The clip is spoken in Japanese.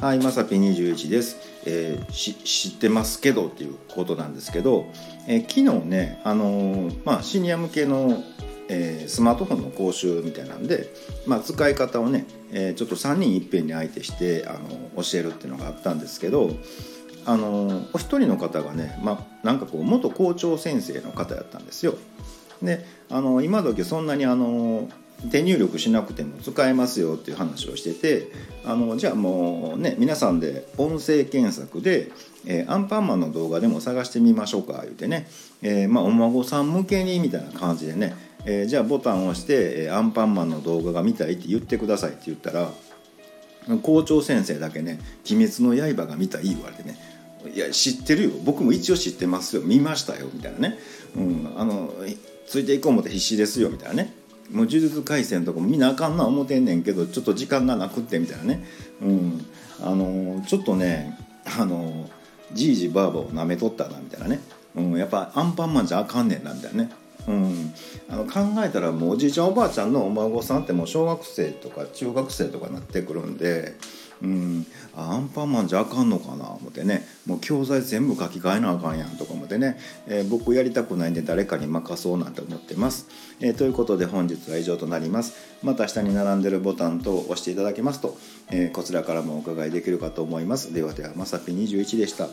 はい、まさぴ21です、えー。知ってますけどっていうことなんですけど、えー昨日ね、あのーまあ、シニア向けの、えースマートフォンの講習みたいなんで、まあ、使い方をね、えーちょっと3人いっぺんに相手して、あの教えるっていうのがあったんですけど、あのお一人の方がね、まあ、なんかこう元校長先生の方やったんですよ。であの今時そんなにあの手入力しなくても使えますよっていう話をしててあのじゃあもうね皆さんで音声検索で、えーアンパンマンの動画でも探してみましょうか言うてね、えーまあ、お孫さん向けにみたいな感じでね、えーじゃあボタンを押して、えアンパンマンの動画が見たいって言ってくださいって言ったら校長先生だけね「鬼滅の刃が見たい」言われてね。いや知ってるよ。僕も一応知ってますよ。見ましたよ。みたいなね、うん、あのついていこう思って必死ですよ。みたいなね。もう呪術廻戦とかもみんなあかんな思ってんねんけどちょっと時間がなくってみたいなね、うん、あのちょっとねあのじいじばあばをなめとったなみたいなね、うん、やっぱアンパンマンじゃあかんねんなみたいなね。うん、あの考えたらもうおじいちゃんおばあちゃんのお孫さんってもう小学生とか中学生とかになってくるんで、うん、アンパンマンじゃあかんのかな思ってね。もう教材全部書き換えなあかんやんとか思ってね、えー僕やりたくないんで誰かに任そうなんて思ってます、えーということで本日は以上となります。また下に並んでるボタンと押していただけますと、えーこちらからもお伺いできるかと思います。ではではまさぴ21でした。